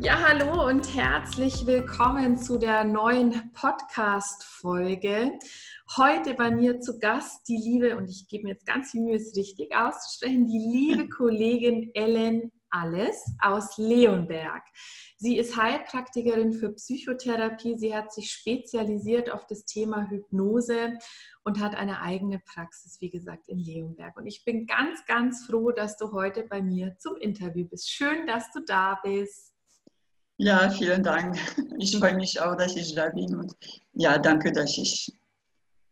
Ja, hallo und herzlich willkommen zu der neuen Podcast-Folge. Heute bei mir zu Gast die liebe, und ich gebe mir jetzt ganz viel Mühe, es richtig auszusprechen, die liebe Kollegin Ellen Alles aus Leonberg. Sie ist Heilpraktikerin für Psychotherapie. Sie hat sich spezialisiert auf das Thema Hypnose und hat eine eigene Praxis, wie gesagt, in Leonberg. Und ich bin ganz, ganz froh, dass du heute bei mir zum Interview bist. Schön, dass du da bist. Ja, vielen Dank. Ich freue mich auch, dass ich da bin und ja, danke, dass ich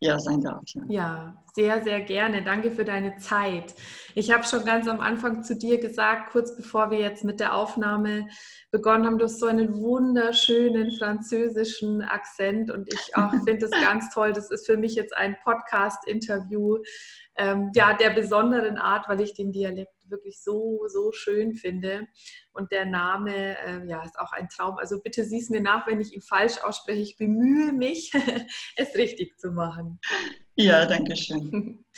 hier sein darf. Ja. ja, sehr, sehr gerne. Danke für deine Zeit. Ich habe schon ganz am Anfang zu dir gesagt, kurz bevor wir jetzt mit der Aufnahme begonnen haben, du hast so einen wunderschönen französischen Akzent und ich finde es ganz toll. Das ist für mich jetzt ein Podcast-Interview ähm, ja, der besonderen Art, weil ich den Dialekt wirklich so, so schön finde. Und der Name, äh, ja, ist auch ein Traum. Also bitte sieh es mir nach, wenn ich ihn falsch ausspreche. Ich bemühe mich, es richtig zu machen. Ja, danke schön.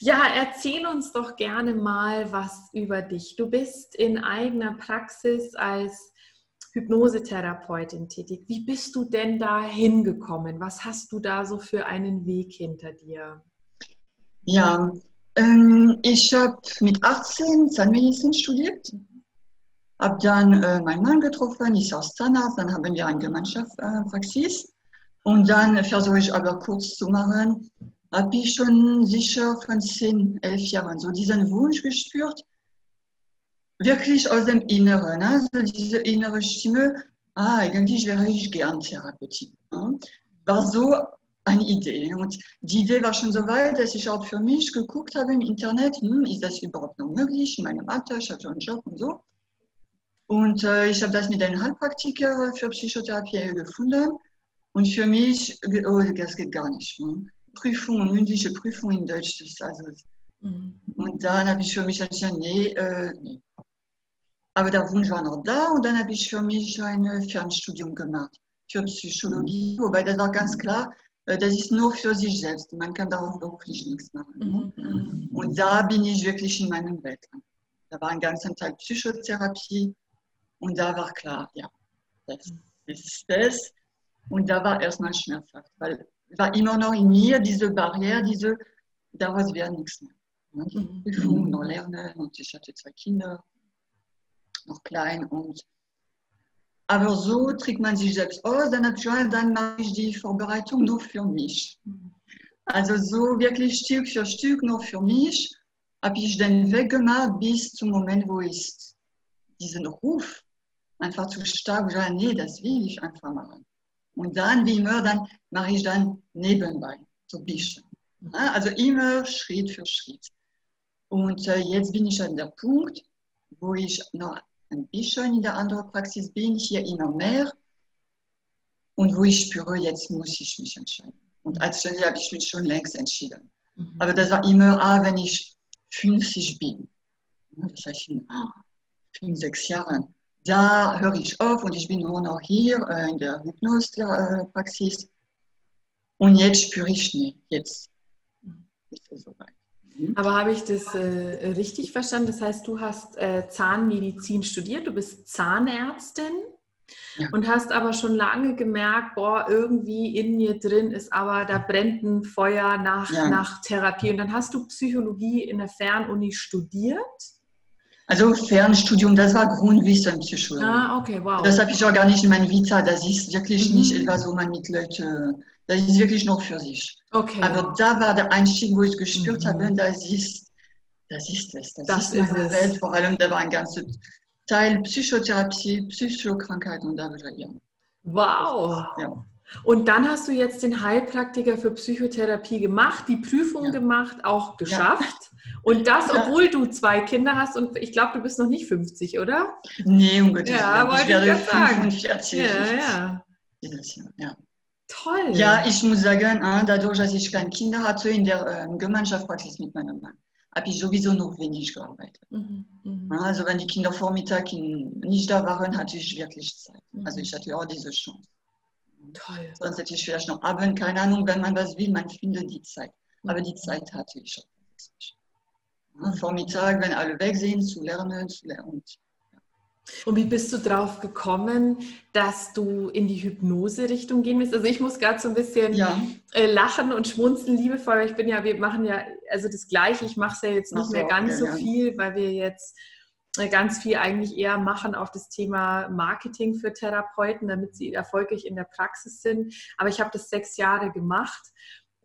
Ja, erzähl uns doch gerne mal was über dich. Du bist in eigener Praxis als Hypnosetherapeutin tätig. Wie bist du denn da hingekommen? Was hast du da so für einen Weg hinter dir? Ja, ähm, ich habe mit 18 Zahnmedizin studiert, habe dann äh, meinen Mann getroffen, ich aus Zahnarzt, dann haben wir eine Gemeinschaftspraxis. Äh, und dann versuche ich aber kurz zu machen, habe ich schon sicher von 10, 11 Jahren so diesen Wunsch gespürt, wirklich aus dem Inneren, also diese innere Stimme, ah, eigentlich wäre ich gern Therapeutin. War so eine Idee. Und die Idee war schon so weit, dass ich auch für mich geguckt habe im Internet, hm, ist das überhaupt noch möglich in meinem Alter, ich habe schon einen Job und so. Und äh, ich habe das mit einem Heilpraktiker für Psychotherapie gefunden. Und für mich, oh, das geht gar nicht. Hm. Prüfung, mündliche Prüfung in Deutsch, das ist also. Mhm. Und dann habe ich für mich entschieden, nee, äh, nee. Aber der Wunsch war noch da und dann habe ich für mich ein Fernstudium gemacht für Psychologie, wobei das war ganz klar, das ist nur für sich selbst. Man kann darauf wirklich nichts machen. Mhm, mhm. Und da bin ich wirklich in meinem Welt. Da war ein ganzer Teil Psychotherapie und da war klar, ja, das ist das. Und da war erstmal schmerzhaft, weil war immer noch in mir diese Barriere, diese, daraus wird nichts mehr. Ne? Prüfung, noch lernen und ich hatte zwei Kinder, noch klein und aber so trägt man sich selbst aus, dann, dann mache ich die Vorbereitung nur für mich. Also so wirklich Stück für Stück nur für mich habe ich den Weg gemacht bis zum Moment, wo ich diesen Ruf einfach zu stark sage, nee, das will ich einfach machen. Und dann, wie immer, dann mache ich dann nebenbei, so ein bisschen. Also immer Schritt für Schritt. Und äh, jetzt bin ich an der Punkt, wo ich noch ein bisschen in der anderen Praxis bin, hier immer mehr. Und wo ich spüre, jetzt muss ich mich entscheiden. Und als Stelle habe ich mich schon längst entschieden. Mhm. Aber das war immer, ah, wenn ich 50 bin. Das heißt, in fünf, sechs Jahren. Da höre ich auf und ich bin nur noch hier äh, in der Hypnose-Praxis. Und jetzt spüre ich, nee, jetzt ist es soweit. Mhm. Aber habe ich das äh, richtig verstanden? Das heißt, du hast äh, Zahnmedizin studiert, du bist Zahnärztin ja. und hast aber schon lange gemerkt, boah, irgendwie in mir drin ist aber, da brennt ein Feuer nach, ja. nach Therapie. Und dann hast du Psychologie in der Fernuni studiert? Also Fernstudium, das war Grundwissen Psychologie. Ah, okay, wow. Das habe ich auch gar nicht in meiner Vita. Das ist wirklich mhm. nicht etwas, wo man mit Leuten das ist wirklich noch für sich. Okay. Aber da war der Einstieg, wo ich gespürt mhm. habe, das ist, das ist es. Das, das ist, ist meine es. Welt. Vor allem, da war ein ganzer Teil Psychotherapie, Psychokrankheit und da würde ich Wow. Ja. Und dann hast du jetzt den Heilpraktiker für Psychotherapie gemacht, die Prüfung ja. gemacht, auch geschafft. Ja. Und das, obwohl du zwei Kinder hast und ich glaube, du bist noch nicht 50, oder? Nee, um Gottes Ja, wollte ich werde 45. Ja, ja. ja. Toll. Ja, ich muss sagen, dadurch, dass ich keine Kinder hatte in der ähm, Gemeinschaftspraxis mit meinem Mann, habe ich sowieso noch wenig gearbeitet. Mhm, mh. Also wenn die Kinder Vormittag nicht da waren, hatte ich wirklich Zeit. Mhm. Also ich hatte auch diese Chance. Toll. Sonst hätte ich vielleicht noch Abend, keine Ahnung, wenn man was will, man findet die Zeit. Aber die Zeit hatte ich. Ja, Vormittag, wenn alle weg sind, zu lernen, zu lernen. Und wie bist du drauf gekommen, dass du in die Hypnose-Richtung gehen willst? Also ich muss gerade so ein bisschen ja. Äh, lachen und schmunzeln, liebevoll. Ich bin ja, wir machen ja also das Gleiche. Ich mache es ja jetzt nicht so, mehr ganz okay, so viel, weil wir jetzt ganz viel eigentlich eher machen auf das Thema Marketing für Therapeuten, damit sie erfolgreich in der Praxis sind. Aber ich habe das sechs Jahre gemacht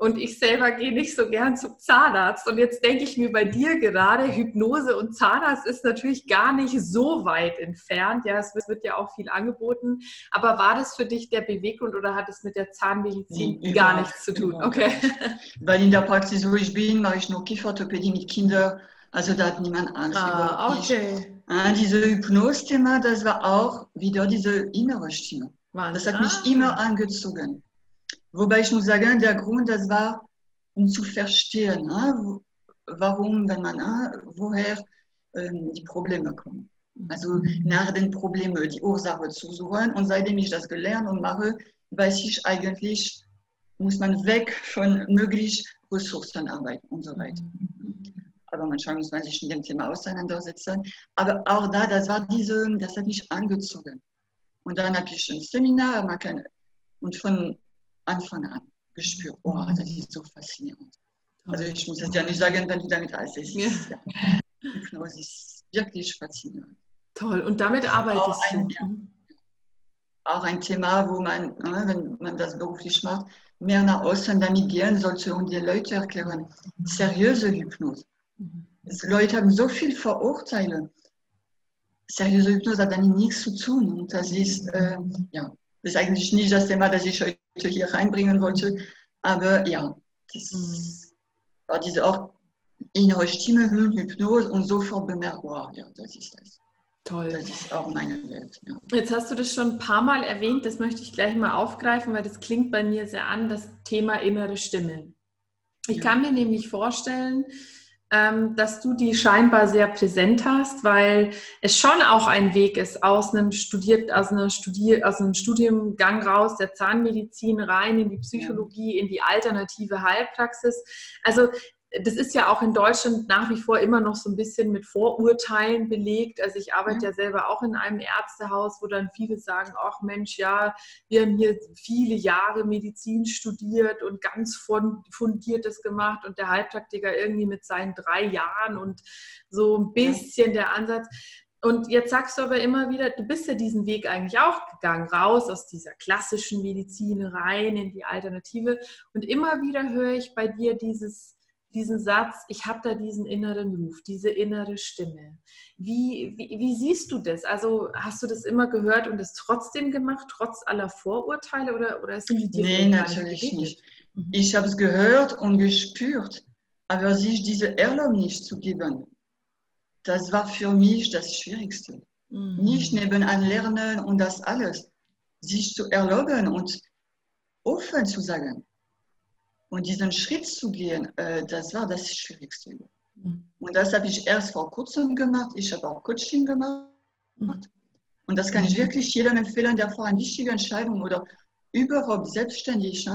und ich selber gehe nicht so gern zum Zahnarzt. Und jetzt denke ich mir bei dir gerade, Hypnose und Zahnarzt ist natürlich gar nicht so weit entfernt. Ja, es wird ja auch viel angeboten. Aber war das für dich der Beweggrund oder hat es mit der Zahnmedizin nee, gar nichts zu tun? Okay. Weil in der Praxis, wo ich bin, mache ich nur Kieferorthopädie mit Kindern. Also da hat niemand Angst. Ah, okay. Ah, diese Hypnose-Thema, das war auch wieder diese innere Stimme. Wahnsinn. Das hat mich ah. immer angezogen. Wobei ich muss sagen, der Grund, das war, um zu verstehen, ne, warum, wenn man, ne, woher ähm, die Probleme kommen. Also nach den Problemen die Ursache zu suchen. Und seitdem ich das gelernt und mache, weiß ich eigentlich, muss man weg von möglich Ressourcenarbeit und so weiter. Aber manchmal muss man sich mit dem Thema auseinandersetzen. Aber auch da, das war diese, das hat mich angezogen. Und dann habe ich ein Seminar, kann, und von Anfang an gespürt, oh, das ist so faszinierend. Also ich muss es ja nicht sagen, wenn du damit alles ist. Ja. Ja. Es ist wirklich faszinierend. Toll, und damit arbeitest auch ein, du? Ja, auch ein Thema, wo man, wenn man das beruflich macht, mehr nach außen damit gehen sollte und die Leute erklären, seriöse Hypnose. Die Leute haben so viel Vorurteile. Seriöse Hypnose hat damit nichts zu tun. Und das ist, äh, ja, das ist eigentlich nicht das Thema, das ich heute hier reinbringen wollte. Aber ja, das mhm. war diese auch innere Stimme, Hypnose und sofort bemerkt, wow, ja, das ist das. Toll. Das ist auch meine Welt. Ja. Jetzt hast du das schon ein paar Mal erwähnt, das möchte ich gleich mal aufgreifen, weil das klingt bei mir sehr an, das Thema innere Stimme. Ich ja. kann mir nämlich vorstellen, dass du die scheinbar sehr präsent hast, weil es schon auch ein Weg ist, aus einem, Studiert, aus, einer Studier, aus einem Studiengang raus der Zahnmedizin rein in die Psychologie, in die alternative Heilpraxis. Also das ist ja auch in Deutschland nach wie vor immer noch so ein bisschen mit Vorurteilen belegt. Also ich arbeite ja selber auch in einem Ärztehaus, wo dann viele sagen, ach Mensch, ja, wir haben hier viele Jahre Medizin studiert und ganz fundiertes gemacht und der Heilpraktiker irgendwie mit seinen drei Jahren und so ein bisschen der Ansatz. Und jetzt sagst du aber immer wieder, du bist ja diesen Weg eigentlich auch gegangen, raus aus dieser klassischen Medizin rein in die Alternative. Und immer wieder höre ich bei dir dieses, diesen Satz, ich habe da diesen inneren Ruf, diese innere Stimme. Wie, wie, wie, siehst du das? Also hast du das immer gehört und es trotzdem gemacht, trotz aller Vorurteile oder, oder sind die dir Nee, natürlich nicht. Mhm. Ich habe es gehört und gespürt, aber sich diese Erlaubnis zu geben, das war für mich das Schwierigste. Mhm. Nicht nebenan lernen und das alles, sich zu erlauben und offen zu sagen, und diesen Schritt zu gehen, äh, das war das Schwierigste. Mhm. Und das habe ich erst vor kurzem gemacht. Ich habe auch Coaching gemacht. Mhm. Und das kann ich wirklich jedem empfehlen, der vor einer wichtigen Entscheidung oder überhaupt selbstständig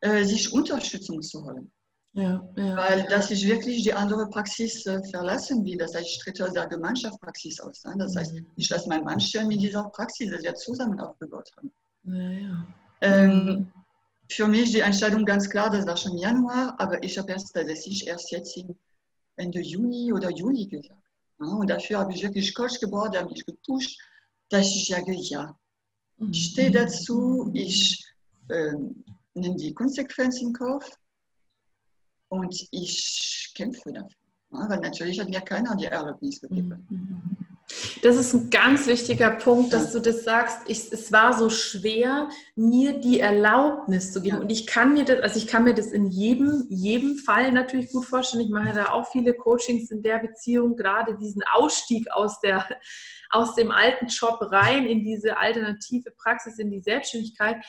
äh, sich Unterstützung zu holen. Ja, ja. Weil dass ich wirklich die andere Praxis äh, verlassen will. Das heißt, ich trete aus der Gemeinschaftspraxis aus. Ne? Das heißt, mhm. ich lasse meinen Mann stellen mit dieser Praxis, die wir zusammen aufgebaut haben. Ja, ähm, für mich die Entscheidung ganz klar, das war schon Januar, aber ich habe erst tatsächlich erst jetzt Ende Juni oder Juli gesagt. Und dafür habe ich wirklich Coach gebaut, der mich gepusht, dass ich sage, ja, ich stehe dazu, ich äh, nehme die Konsequenzen in Kauf und ich kämpfe dafür. Ja, weil natürlich hat mir keiner die Erlaubnis gegeben. Das ist ein ganz wichtiger Punkt, dass du das sagst. Ich, es war so schwer, mir die Erlaubnis zu geben. Ja. Und ich kann mir das, also ich kann mir das in jedem, jedem Fall natürlich gut vorstellen. Ich mache da auch viele Coachings in der Beziehung, gerade diesen Ausstieg aus der, aus dem alten Job rein in diese alternative Praxis, in die Selbstständigkeit.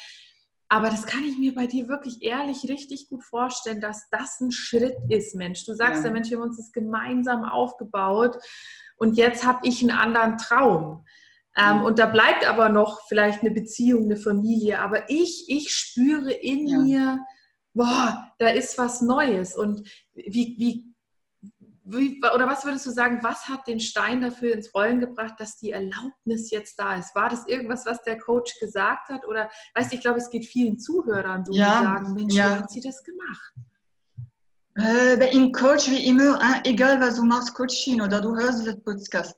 Aber das kann ich mir bei dir wirklich ehrlich richtig gut vorstellen, dass das ein Schritt ist, Mensch. Du sagst ja, ja Mensch, wir haben uns das gemeinsam aufgebaut und jetzt habe ich einen anderen Traum. Ähm, mhm. und da bleibt aber noch vielleicht eine Beziehung, eine Familie. Aber ich, ich spüre in ja. mir, boah, da ist was Neues. Und wie, wie, wie, oder was würdest du sagen, was hat den Stein dafür ins Rollen gebracht, dass die Erlaubnis jetzt da ist? War das irgendwas, was der Coach gesagt hat? Oder weißt du, ich glaube, es geht vielen Zuhörern so, ja, die sagen, Mensch, ja. wie hat sie das gemacht? Äh, Im Coach wie immer, hein, egal was du machst, Coaching oder du hörst diesen Podcast,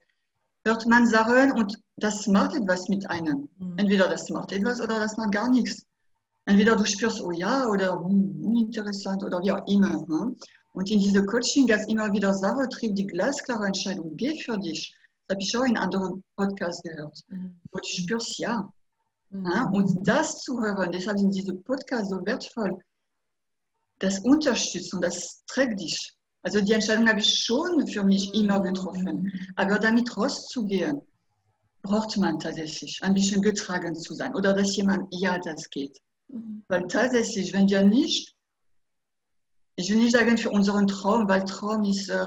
hört man Sachen und das macht etwas mit einem. Mhm. Entweder das macht etwas oder das macht gar nichts. Entweder du spürst, oh ja, oder hm, uninteressant oder wie auch immer. Hm? Und in diesem Coaching, das immer wieder Sachen trifft, die glasklare Entscheidung geht für dich. Das habe ich auch in anderen Podcasts gehört. Mhm. Wo du spürst, ja. Mhm. Hm? Und das zu hören, deshalb sind diese Podcasts so wertvoll das unterstützt und das trägt dich. Also die Entscheidung habe ich schon für mich immer getroffen. Aber damit rauszugehen, braucht man tatsächlich ein bisschen getragen zu sein oder dass jemand, ja, das geht. Mhm. Weil tatsächlich, wenn wir nicht, ich will nicht sagen für unseren Traum, weil Traum ist, äh,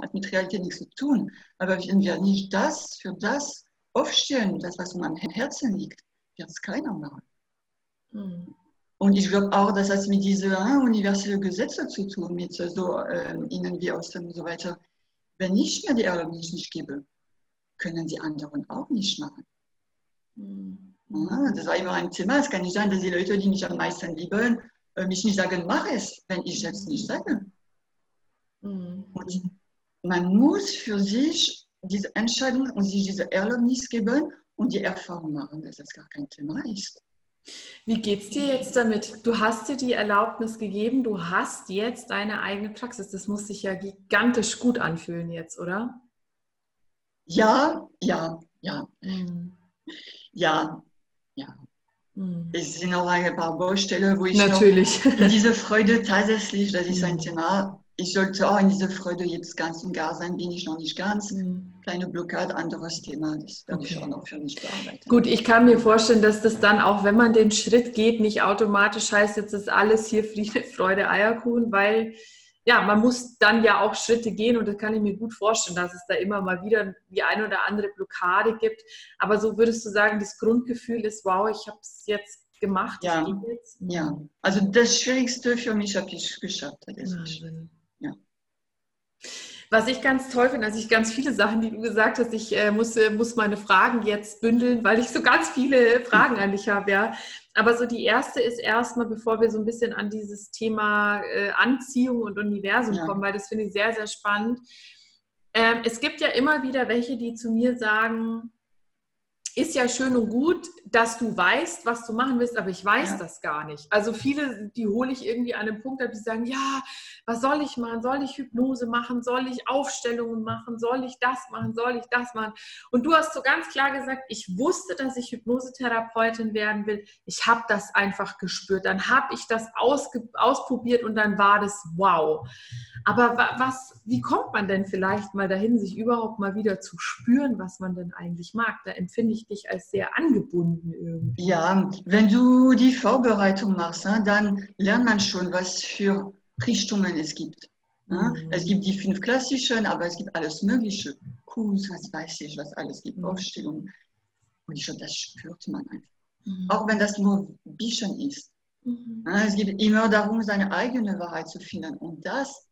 hat mit Realität nichts zu tun, aber wenn wir nicht das für das aufstellen, das, was uns am Herzen liegt, wird es keiner machen. Mhm. Und ich glaube auch, dass das mit diesen äh, universellen Gesetzen zu tun, mit so äh, innen wie außen und so weiter. Wenn ich mir die Erlaubnis nicht gebe, können die anderen auch nicht machen. Mhm. Ja, das war immer ein Thema. Es kann nicht sein, dass die Leute, die mich am meisten lieben, äh, mich nicht sagen, mach es, wenn ich es nicht sage. Mhm. Und man muss für sich diese Entscheidung und sich diese Erlaubnis geben und die Erfahrung machen, dass das gar kein Thema ist. Wie geht es dir jetzt damit? Du hast dir die Erlaubnis gegeben, du hast jetzt deine eigene Praxis. Das muss sich ja gigantisch gut anfühlen jetzt, oder? Ja, ja, ja. Mhm. Ja, ja. Mhm. Es sind auch ein paar Baustellen, wo ich Natürlich. diese Freude tatsächlich, das ist ein. Thema, ich sollte auch in dieser Freude jetzt ganz und gar sein, bin ich noch nicht ganz. Mhm. Kleine Blockade, anderes Thema, das werde okay. ich auch noch für mich bearbeiten. Gut, ich kann mir vorstellen, dass das dann auch, wenn man den Schritt geht, nicht automatisch heißt, jetzt ist alles hier Friede, Freude, Eierkuchen, weil ja, man muss dann ja auch Schritte gehen und das kann ich mir gut vorstellen, dass es da immer mal wieder die eine oder andere Blockade gibt. Aber so würdest du sagen, das Grundgefühl ist, wow, ich habe es jetzt gemacht. Ja, ja. also das Schwierigste für mich habe ich geschafft. Wahnsinn. Was ich ganz toll finde, also ich ganz viele Sachen, die du gesagt hast, ich äh, muss, äh, muss meine Fragen jetzt bündeln, weil ich so ganz viele Fragen an dich habe, ja. Aber so die erste ist erstmal, bevor wir so ein bisschen an dieses Thema äh, Anziehung und Universum ja. kommen, weil das finde ich sehr, sehr spannend. Ähm, es gibt ja immer wieder welche, die zu mir sagen, ist ja schön und gut, dass du weißt, was du machen willst, aber ich weiß ja. das gar nicht. Also viele, die hole ich irgendwie an einem Punkt ab, die sagen, ja, was soll ich machen? Soll ich Hypnose machen? Soll ich Aufstellungen machen? Soll ich das machen? Soll ich das machen? Und du hast so ganz klar gesagt, ich wusste, dass ich Hypnosetherapeutin werden will. Ich habe das einfach gespürt. Dann habe ich das ausprobiert und dann war das wow. Aber was, wie kommt man denn vielleicht mal dahin, sich überhaupt mal wieder zu spüren, was man denn eigentlich mag? Da empfinde ich dich als sehr angebunden irgendwie. Ja, wenn du die Vorbereitung machst, dann lernt man schon, was für Richtungen es gibt. Mhm. Es gibt die fünf klassischen, aber es gibt alles Mögliche. Kurs, was weiß ich, was alles gibt, mhm. Aufstellungen. Und ich glaube, das spürt man einfach. Mhm. Auch wenn das nur ein bisschen ist. Mhm. Es geht immer darum, seine eigene Wahrheit zu finden. Und das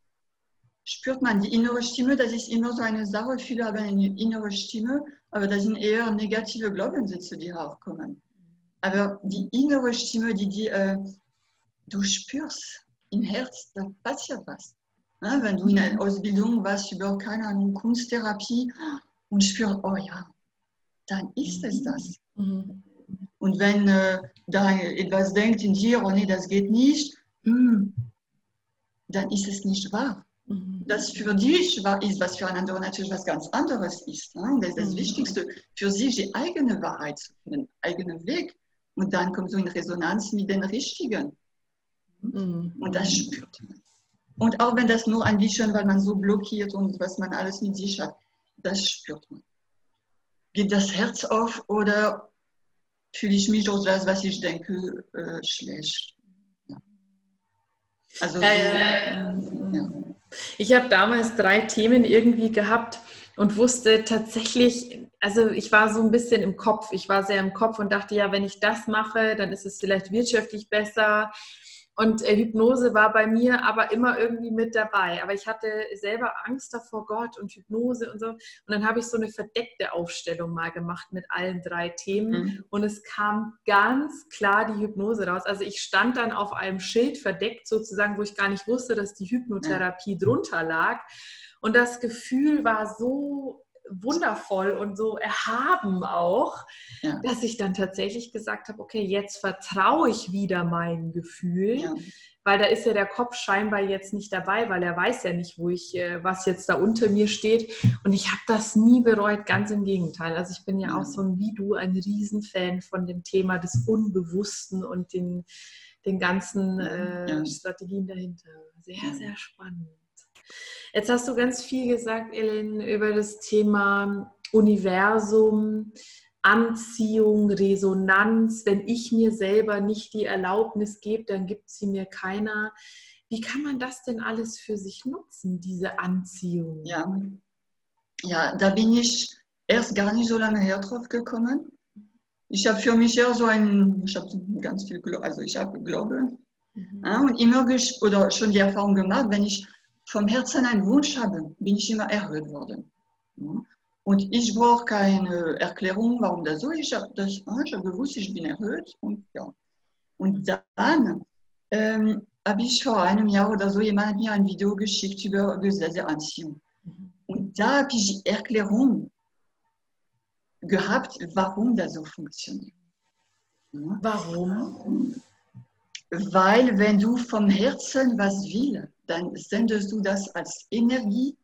spürt man. Die innere Stimme, das ist immer so eine Sache. Viele haben eine innere Stimme, aber das sind eher negative Glaubenssätze, die aufkommen. Aber die innere Stimme, die, die äh, du spürst im Herz, da passiert was. Ja, wenn du in einer Ausbildung warst über, keine Ahnung, Kunsttherapie und spürst, oh ja, dann ist es das. Mhm. Und wenn äh, da etwas denkt in dir, oh nee, das geht nicht, hm, dann ist es nicht wahr. Mhm. das für dich war, ist, was für einen anderen natürlich was ganz anderes ist. Ne? Das ist das mhm. Wichtigste, für sich die eigene Wahrheit zu finden, eigenen Weg. Und dann kommt so in Resonanz mit den Richtigen. Mhm. Und das spürt man. Und auch wenn das nur ein bisschen, weil man so blockiert und was man alles mit sich hat, das spürt man. Geht das Herz auf oder fühle ich mich durch das, was ich denke, äh, schlecht? Ja. Also, äh, so, ja. Ich habe damals drei Themen irgendwie gehabt und wusste tatsächlich, also ich war so ein bisschen im Kopf. Ich war sehr im Kopf und dachte, ja, wenn ich das mache, dann ist es vielleicht wirtschaftlich besser. Und äh, Hypnose war bei mir aber immer irgendwie mit dabei. Aber ich hatte selber Angst davor, Gott und Hypnose und so. Und dann habe ich so eine verdeckte Aufstellung mal gemacht mit allen drei Themen. Mhm. Und es kam ganz klar die Hypnose raus. Also ich stand dann auf einem Schild verdeckt sozusagen, wo ich gar nicht wusste, dass die Hypnotherapie drunter lag. Und das Gefühl war so wundervoll und so erhaben auch, ja. dass ich dann tatsächlich gesagt habe, okay, jetzt vertraue ich wieder meinem Gefühl, ja. weil da ist ja der Kopf scheinbar jetzt nicht dabei, weil er weiß ja nicht, wo ich, äh, was jetzt da unter mir steht. Und ich habe das nie bereut, ganz im Gegenteil. Also ich bin ja, ja. auch so ein wie du, ein Riesenfan von dem Thema des Unbewussten und den, den ganzen äh, Strategien dahinter. Sehr, sehr spannend. Jetzt hast du ganz viel gesagt, Ellen, über das Thema Universum, Anziehung, Resonanz. Wenn ich mir selber nicht die Erlaubnis gebe, dann gibt sie mir keiner. Wie kann man das denn alles für sich nutzen, diese Anziehung? Ja, ja da bin ich erst gar nicht so lange her drauf gekommen. Ich habe für mich eher so ein, ich habe ganz viel, also ich habe Glaube mhm. ja, und immer oder schon die Erfahrung gemacht, wenn ich vom Herzen einen Wunsch habe, bin ich immer erhöht worden. Und ich brauche keine Erklärung, warum das so ist. Ich habe hab gewusst, ich bin erhöht. Und, ja. und dann ähm, habe ich vor einem Jahr oder so jemand mir ein Video geschickt über Gesetze Anziehung. Und da habe ich die Erklärung gehabt, warum das so funktioniert. Warum? Weil wenn du vom Herzen was willst, dann sendest du das als Energie.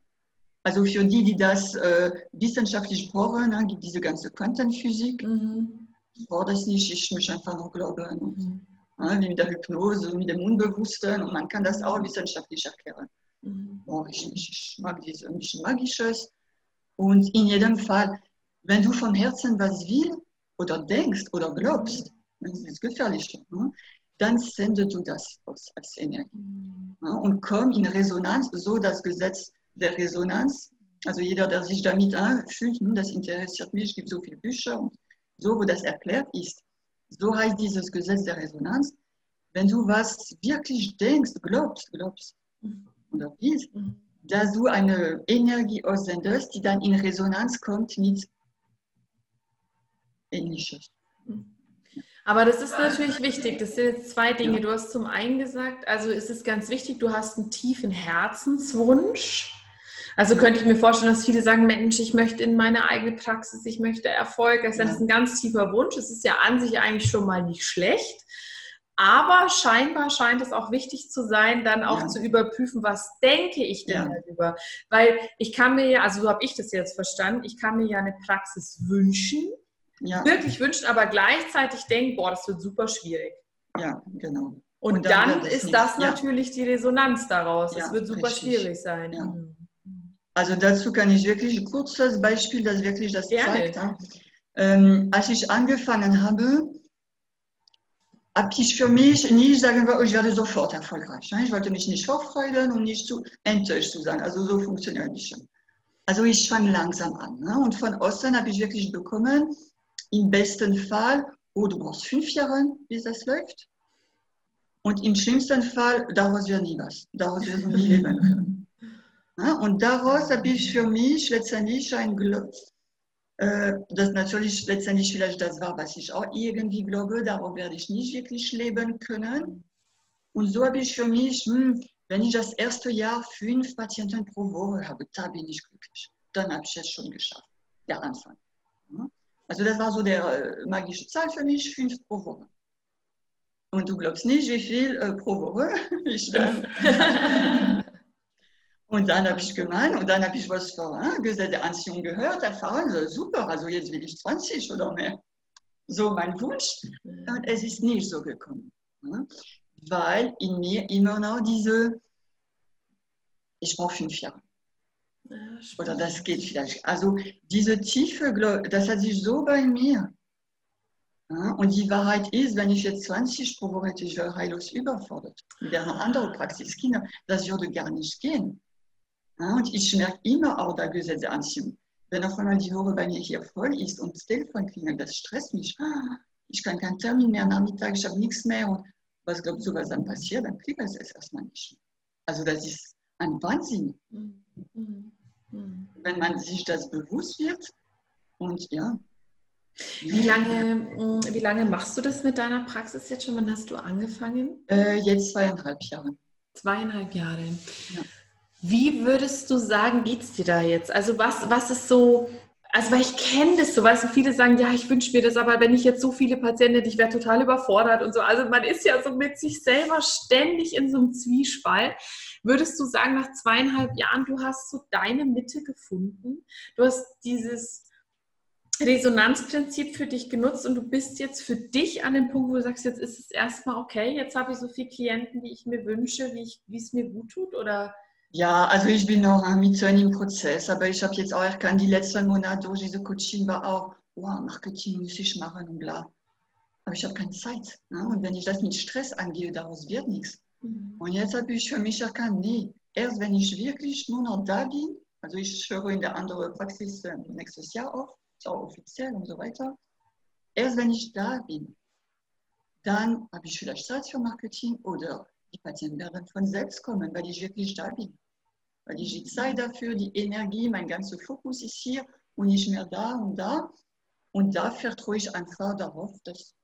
Also für die, die das äh, wissenschaftlich brauchen, ne, gibt diese ganze Quantenphysik. Mhm. Ich brauche das nicht, ich muss einfach nur glauben. Und, mhm. äh, wie mit der Hypnose, mit dem Unbewussten. Und man kann das auch wissenschaftlich erklären. Mhm. Oh, ich, ich, mag dieses Magisches. Und in jedem Fall, wenn du vom Herzen was willst oder denkst oder glaubst, das ist gefährlich. Ne? Dann sendest du das aus als Energie mhm. ja, und komm in Resonanz, so das Gesetz der Resonanz. Also jeder, der sich damit fühlt, das interessiert mich, es gibt so viele Bücher und so, wo das erklärt ist. So heißt dieses Gesetz der Resonanz. Wenn du was wirklich denkst, glaubst, glaubst mhm. oder willst, mhm. dass du eine Energie aussendest, die dann in Resonanz kommt mit Ähnliches. Aber das ist natürlich wichtig. Das sind jetzt zwei Dinge. Du hast zum einen gesagt, also ist es ganz wichtig, du hast einen tiefen Herzenswunsch. Also könnte ich mir vorstellen, dass viele sagen, Mensch, ich möchte in meine eigene Praxis, ich möchte Erfolg. Das ist ein ganz tiefer Wunsch. Es ist ja an sich eigentlich schon mal nicht schlecht. Aber scheinbar scheint es auch wichtig zu sein, dann auch ja. zu überprüfen, was denke ich denn ja. darüber. Weil ich kann mir ja, also so habe ich das jetzt verstanden, ich kann mir ja eine Praxis wünschen ja. wirklich wünscht, aber gleichzeitig denkt, boah, das wird super schwierig. Ja, genau. Und, Und dann, dann ist das ja. natürlich die Resonanz daraus. Es wird super richtig. schwierig sein. Mhm. Also dazu kann ich wirklich ein kurzes Beispiel, das wirklich das Gerne. zeigt. Ähm, als ich angefangen habe, habe ich für mich nicht sagen wollen, ich werde sofort erfolgreich. Ich wollte mich nicht vorfreuen und nicht zu enttäuscht zu sein. Also so funktioniert nicht. Also ich fange langsam an. Und von außen habe ich wirklich bekommen, im besten Fall, oh, du brauchst fünf Jahre, bis das läuft. Und im schlimmsten Fall, daraus wird nie was. Daraus wird nie leben können. Ja, und daraus habe ich für mich letztendlich ein Glück, äh, das natürlich letztendlich vielleicht das war, was ich auch irgendwie glaube, darauf werde ich nicht wirklich leben können. Und so habe ich für mich, hm, wenn ich das erste Jahr fünf Patienten pro Woche habe, da bin ich glücklich. Dann habe ich es schon geschafft, der Anfang. Ja. Also das war so der äh, magische Zahl für mich, fünf pro Woche. Und du glaubst nicht, wie viel äh, pro Woche ich dann. Und dann habe ich gemeint, und dann habe ich was von hein, Gesetz der Anziehung gehört, erfahren, so, super, also jetzt will ich 20 oder mehr. So mein Wunsch. Und es ist nicht so gekommen. Hein, weil in mir immer noch diese, ich brauche fünf Jahre. Ja, oder das geht vielleicht. Also diese tiefe, das hat sich so bei mir. Und die Wahrheit ist, wenn ich jetzt 20 pro Woche hätte, ich wäre heillos überfordert. Wäre eine andere Praxis, Kinder, das würde gar nicht gehen. Und ich merke immer auch der Gesetz der Anziehung. Wenn auf einmal die Woche bei mir hier voll ist und das Telefon klingelt, das stresst mich. Ich kann keinen Termin mehr Nachmittag, ich habe nichts mehr. Und was glaubst du, was dann passiert? Dann klingelt es erstmal nicht. Also das ist ein Wahnsinn. Wenn man sich das bewusst wird und ja. Wie lange, mm, wie lange machst du das mit deiner Praxis jetzt schon? Wann hast du angefangen? Äh, jetzt zweieinhalb Jahre. Zweieinhalb Jahre. Ja. Wie würdest du sagen, geht es dir da jetzt? Also was, was ist so, also weil ich kenne das so, weil so viele sagen, ja, ich wünsche mir das, aber wenn ich jetzt so viele Patienten hätte, ich wäre total überfordert und so. Also man ist ja so mit sich selber ständig in so einem Zwiespalt. Würdest du sagen, nach zweieinhalb Jahren, du hast so deine Mitte gefunden? Du hast dieses Resonanzprinzip für dich genutzt und du bist jetzt für dich an dem Punkt, wo du sagst, jetzt ist es erstmal okay, jetzt habe ich so viele Klienten, wie ich mir wünsche, wie, ich, wie es mir gut tut oder ja, also ich bin noch mit so einem Prozess, aber ich habe jetzt auch erkannt, die letzten Monate durch diese Coaching war auch, wow, Marketing muss ich machen und bla. Aber ich habe keine Zeit. Ne? Und wenn ich das mit Stress angehe, daraus wird nichts. Mhm. Und jetzt habe ich für mich erkannt, nee, erst wenn ich wirklich nur noch da bin, also ich höre in der anderen Praxis äh, nächstes Jahr auf, ist auch offiziell und so weiter, erst wenn ich da bin, dann habe ich vielleicht Zeit für Marketing oder die Patienten werden von selbst kommen, weil ich wirklich da bin. Weil ich die Zeit dafür, die Energie, mein ganzer Fokus ist hier und nicht mehr da und da. Und da vertraue ich einfach darauf, dass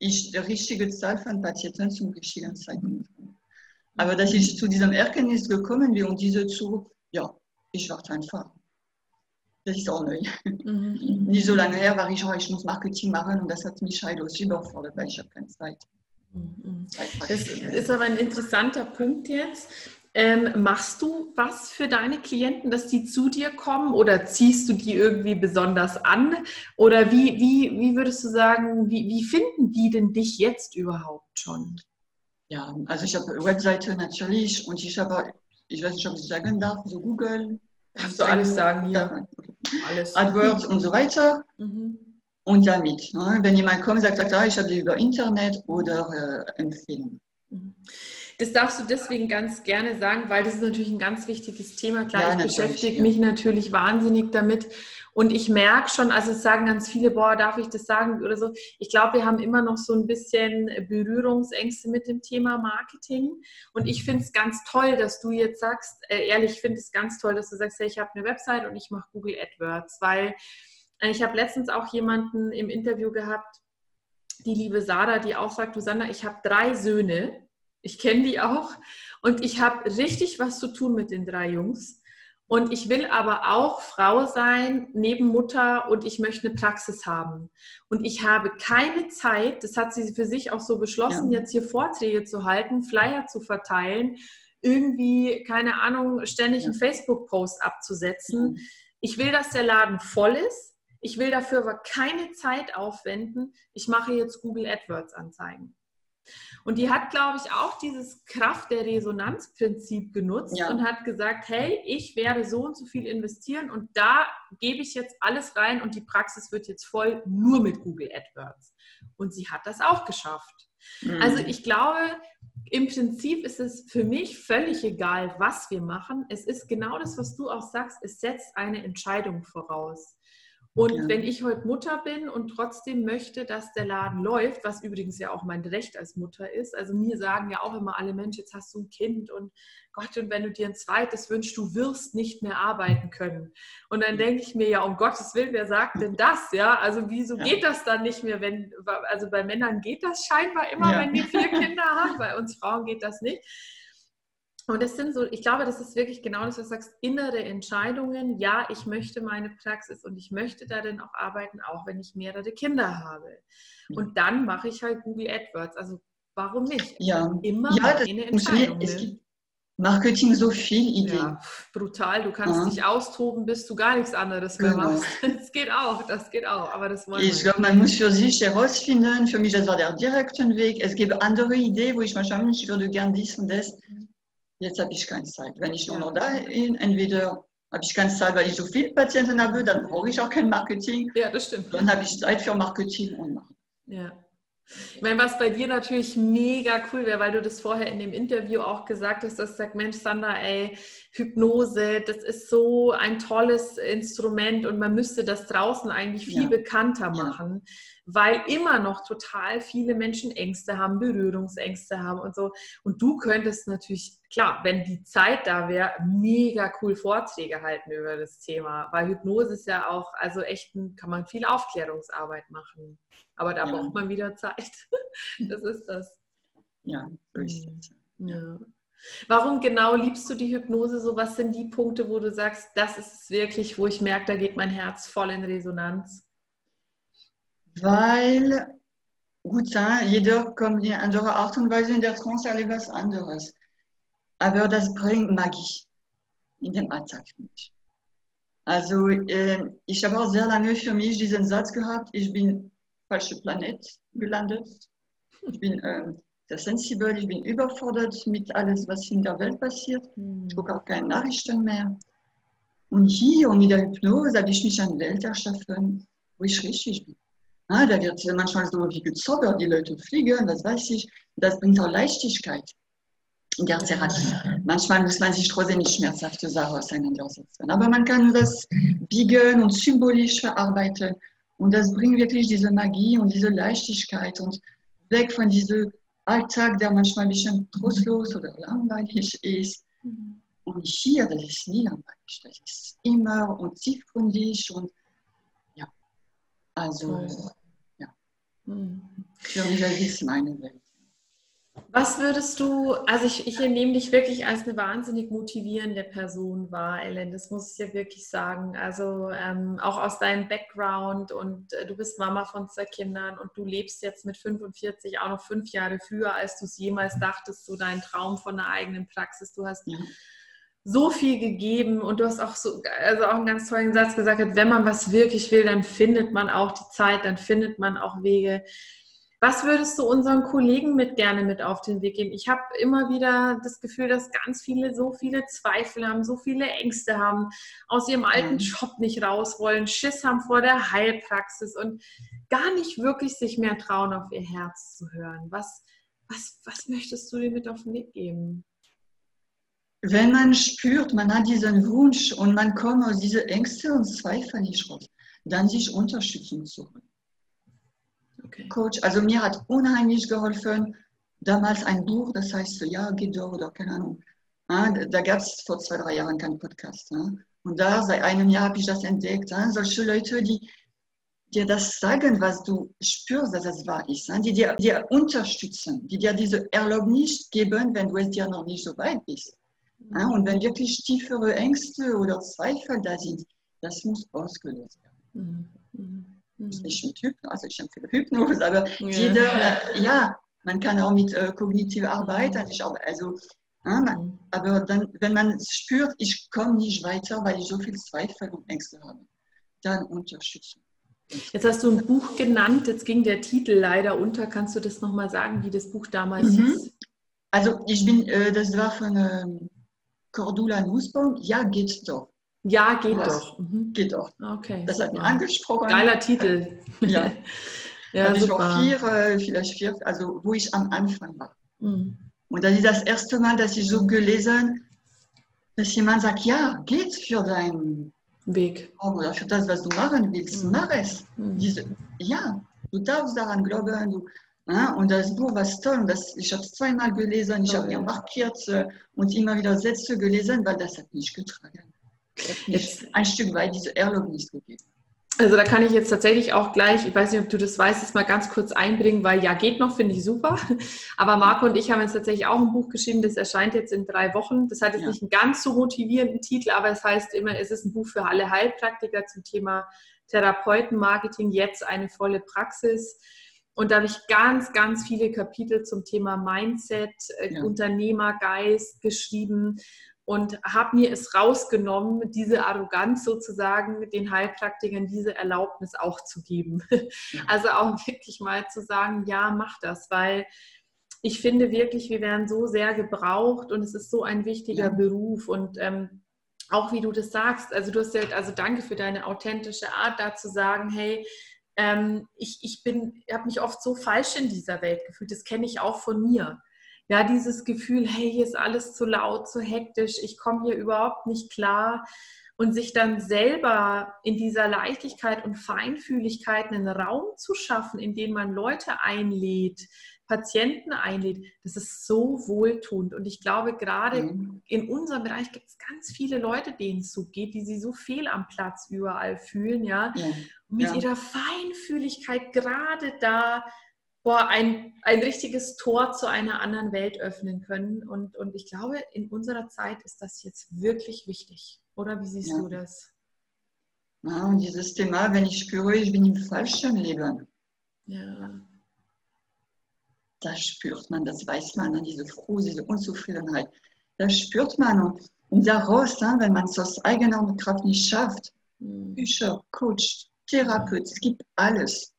ich die richtige Zahl von Patienten zum richtigen Zeitpunkt. Aber dass ich zu diesem Erkenntnis gekommen bin und diese zu, ja, ich warte einfach. Das ist auch neu. Mhm. Nicht so lange her war ich, oh, ich muss Marketing machen und das hat mich halt überfordert, weil ich habe keine Zeit. Mhm. Das ist aber ein interessanter Punkt jetzt. Ähm, machst du was für deine Klienten, dass die zu dir kommen oder ziehst du die irgendwie besonders an? Oder wie, wie, wie würdest du sagen, wie, wie finden die denn dich jetzt überhaupt schon? Ja, also ich habe eine Webseite natürlich und ich habe, ich weiß nicht, ob ich sagen darf, so Google. Kannst du alles sagen hier? Alles. AdWords und so weiter. Mhm. Und damit, ne? wenn jemand kommt sagt, sagt ah, ich habe die über Internet oder äh, Empfehlung. Mhm. Das darfst du deswegen ganz gerne sagen, weil das ist natürlich ein ganz wichtiges Thema. Klar, ja, ich beschäftige ja. mich natürlich wahnsinnig damit. Und ich merke schon, also es sagen ganz viele, boah, darf ich das sagen oder so. Ich glaube, wir haben immer noch so ein bisschen Berührungsängste mit dem Thema Marketing. Und ich finde es ganz toll, dass du jetzt sagst, äh, ehrlich, ich finde es ganz toll, dass du sagst, hey, ich habe eine Website und ich mache Google AdWords, weil äh, ich habe letztens auch jemanden im Interview gehabt, die liebe Sarah, die auch sagt, du Sandra, ich habe drei Söhne ich kenne die auch. Und ich habe richtig was zu tun mit den drei Jungs. Und ich will aber auch Frau sein, neben Mutter und ich möchte eine Praxis haben. Und ich habe keine Zeit, das hat sie für sich auch so beschlossen, ja. jetzt hier Vorträge zu halten, Flyer zu verteilen, irgendwie, keine Ahnung, ständig ja. einen Facebook-Post abzusetzen. Ja. Ich will, dass der Laden voll ist. Ich will dafür aber keine Zeit aufwenden. Ich mache jetzt Google AdWords-Anzeigen. Und die hat, glaube ich, auch dieses Kraft der Resonanzprinzip genutzt ja. und hat gesagt, hey, ich werde so und so viel investieren und da gebe ich jetzt alles rein und die Praxis wird jetzt voll nur mit Google AdWords. Und sie hat das auch geschafft. Mhm. Also ich glaube, im Prinzip ist es für mich völlig egal, was wir machen. Es ist genau das, was du auch sagst. Es setzt eine Entscheidung voraus. Und ja. wenn ich heute Mutter bin und trotzdem möchte, dass der Laden läuft, was übrigens ja auch mein Recht als Mutter ist, also mir sagen ja auch immer alle Menschen, jetzt hast du ein Kind und Gott, und wenn du dir ein zweites wünschst, du wirst nicht mehr arbeiten können. Und dann denke ich mir ja, um Gottes Willen, wer sagt denn das? Ja, also wieso ja. geht das dann nicht mehr, wenn, also bei Männern geht das scheinbar immer, ja. wenn die vier Kinder haben, bei uns Frauen geht das nicht. Und das sind so, ich glaube, das ist wirklich genau das, was du sagst, innere Entscheidungen. Ja, ich möchte meine Praxis und ich möchte darin auch arbeiten, auch wenn ich mehrere Kinder habe. Und dann mache ich halt Google AdWords. Also warum nicht? Ja, immer ja, eine Entscheidung. Es gibt, Marketing so viel Ideen. Ja, brutal. Du kannst ja. dich austoben, bis du gar nichts anderes mehr genau. machst. Das geht auch, das geht auch. Aber das wollen ich glaube, man muss für sich herausfinden. Für mich, das war der direkte Weg. Es gibt andere Ideen, wo ich wahrscheinlich würde gern dies und das. Jetzt habe ich keine Zeit. Wenn ich nur noch da bin, entweder habe ich keine Zeit, weil ich so viele Patienten habe, dann brauche ich auch kein Marketing. Ja, das stimmt. Dann habe ich Zeit für Marketing und Machen. Ja. Ich meine, was bei dir natürlich mega cool wäre, weil du das vorher in dem Interview auch gesagt hast, dass du sagst, Mensch, Sandra, ey, Hypnose, das ist so ein tolles Instrument und man müsste das draußen eigentlich viel ja. bekannter machen, weil immer noch total viele Menschen Ängste haben, Berührungsängste haben und so. Und du könntest natürlich, klar, wenn die Zeit da wäre, mega cool Vorträge halten über das Thema, weil Hypnose ist ja auch, also echt, kann man viel Aufklärungsarbeit machen. Aber da ja. braucht man wieder Zeit. Das ist das. Ja, ist es. Ja. Warum genau liebst du die Hypnose so? Was sind die Punkte, wo du sagst, das ist wirklich, wo ich merke, da geht mein Herz voll in Resonanz? Weil, gut, jeder kommt in andere Art und Weise in der Trance erlebt was anderes. Aber das bringt Magie in den Alltag mit. Also, äh, ich habe auch sehr lange für mich diesen Satz gehabt, ich bin falsche Planet gelandet. Ich bin äh, sehr sensibel, ich bin überfordert mit alles, was in der Welt passiert. Ich gucke auch keine Nachrichten mehr. Und hier mit der Hypnose habe ich mich eine Welt erschaffen, wo ich richtig bin. Ah, da wird manchmal so wie gezaubert, die Leute fliegen, das weiß ich. Das bringt auch Leichtigkeit in der Therapie. Manchmal muss man sich trotzdem nicht schmerzhafte Sachen auseinandersetzen. Aber man kann das biegen und symbolisch verarbeiten. Und das bringt wirklich diese Magie und diese Leichtigkeit und weg von diesem Alltag, der manchmal ein bisschen trostlos oder langweilig ist. Und hier, das ist nie langweilig. Das ist immer und tiefgründig und ja, also, ja. Mhm. Für mich ist meine Welt. Was würdest du, also ich, ich nehme dich wirklich als eine wahnsinnig motivierende Person wahr, Ellen, das muss ich ja wirklich sagen. Also ähm, auch aus deinem Background und äh, du bist Mama von zwei Kindern und du lebst jetzt mit 45 auch noch fünf Jahre früher, als du es jemals dachtest, so dein Traum von einer eigenen Praxis. Du hast ja. so viel gegeben und du hast auch so, also auch einen ganz tollen Satz gesagt, wenn man was wirklich will, dann findet man auch die Zeit, dann findet man auch Wege. Was würdest du unseren Kollegen mit gerne mit auf den Weg geben? Ich habe immer wieder das Gefühl, dass ganz viele so viele Zweifel haben, so viele Ängste haben, aus ihrem alten mhm. Job nicht raus wollen, Schiss haben vor der Heilpraxis und gar nicht wirklich sich mehr trauen, auf ihr Herz zu hören. Was, was, was möchtest du dir mit auf den Weg geben? Wenn man spürt, man hat diesen Wunsch und man kommt aus diesen Ängsten und Zweifeln nicht raus, dann sich Unterstützung suchen. Okay. Coach. Also mir hat unheimlich geholfen, damals ein Buch, das heißt so, ja, geht doch oder keine Ahnung. Da gab es vor zwei, drei Jahren keinen Podcast. Und da, seit einem Jahr habe ich das entdeckt. Solche Leute, die dir das sagen, was du spürst, dass es wahr ist, die dir, dir unterstützen, die dir diese Erlaubnis geben, wenn du es dir noch nicht so weit bist. Und wenn wirklich tiefere Ängste oder Zweifel da sind, das muss ausgelöst werden. Mhm. ist nicht ein Typ, also ich empfehle Hypnose, aber ja. jeder, äh, ja, man kann auch mit äh, kognitiver Arbeit, also, also man, aber dann, wenn man spürt, ich komme nicht weiter, weil ich so viel Zweifel und Ängste habe, dann unterstützen. Jetzt hast du ein Buch genannt, jetzt ging der Titel leider unter. Kannst du das nochmal sagen, wie das Buch damals mhm. hieß? Also ich bin, äh, das war von ähm, Cordula Nussbaum, ja, geht doch. Ja, geht Was? doch. Mhm. Geht doch. Okay. Das hat mir angesprochen. Geiler Titel. ja. ja ich war vier, vielleicht vier, also wo ich am Anfang war. Mhm. Und das ist das erste Mal, dass ich so gelesen dass jemand sagt, ja, geht für deinen Weg. Oder für das, was du machen willst, mhm. mach es. Mhm. Diese, ja, du darfst daran glauben. Du, ja, und das Buch war toll. Das, ich habe es zweimal gelesen, ich oh, habe mir markiert äh, und immer wieder Sätze gelesen, weil das hat mich getragen jetzt ein Stück weit diese Erlaubnis gegeben. Also da kann ich jetzt tatsächlich auch gleich, ich weiß nicht, ob du das weißt, das mal ganz kurz einbringen, weil ja geht noch, finde ich super. Aber Marco und ich haben jetzt tatsächlich auch ein Buch geschrieben, das erscheint jetzt in drei Wochen. Das hat jetzt ja. nicht einen ganz so motivierenden Titel, aber es heißt immer, es ist ein Buch für alle Heilpraktiker zum Thema Therapeutenmarketing, jetzt eine volle Praxis. Und da habe ich ganz, ganz viele Kapitel zum Thema Mindset, äh, ja. Unternehmergeist geschrieben und habe mir es rausgenommen, diese Arroganz sozusagen den Heilpraktikern diese Erlaubnis auch zu geben. Also auch wirklich mal zu sagen, ja, mach das, weil ich finde wirklich, wir werden so sehr gebraucht und es ist so ein wichtiger ja. Beruf und ähm, auch wie du das sagst, also du hast ja, also danke für deine authentische Art, da zu sagen, hey, ähm, ich, ich bin, habe mich oft so falsch in dieser Welt gefühlt, das kenne ich auch von mir ja, dieses Gefühl, hey, hier ist alles zu laut, zu hektisch, ich komme hier überhaupt nicht klar und sich dann selber in dieser Leichtigkeit und Feinfühligkeit einen Raum zu schaffen, in den man Leute einlädt, Patienten einlädt, das ist so wohltuend. Und ich glaube, gerade mhm. in unserem Bereich gibt es ganz viele Leute, denen es so geht, die sich so fehl am Platz überall fühlen, ja, ja. und mit ja. ihrer Feinfühligkeit gerade da boah, ein, ein richtiges Tor zu einer anderen Welt öffnen können. Und, und ich glaube, in unserer Zeit ist das jetzt wirklich wichtig. Oder wie siehst ja. du das? Ja, und dieses Thema, wenn ich spüre, ich bin im falschen Leben. Ja. Das spürt man, das weiß man, diese Frust, diese Unzufriedenheit. Das spürt man. Und, und daraus, wenn man es aus eigener Kraft nicht schafft, mhm. Bücher, Coach, Therapeut, es gibt alles.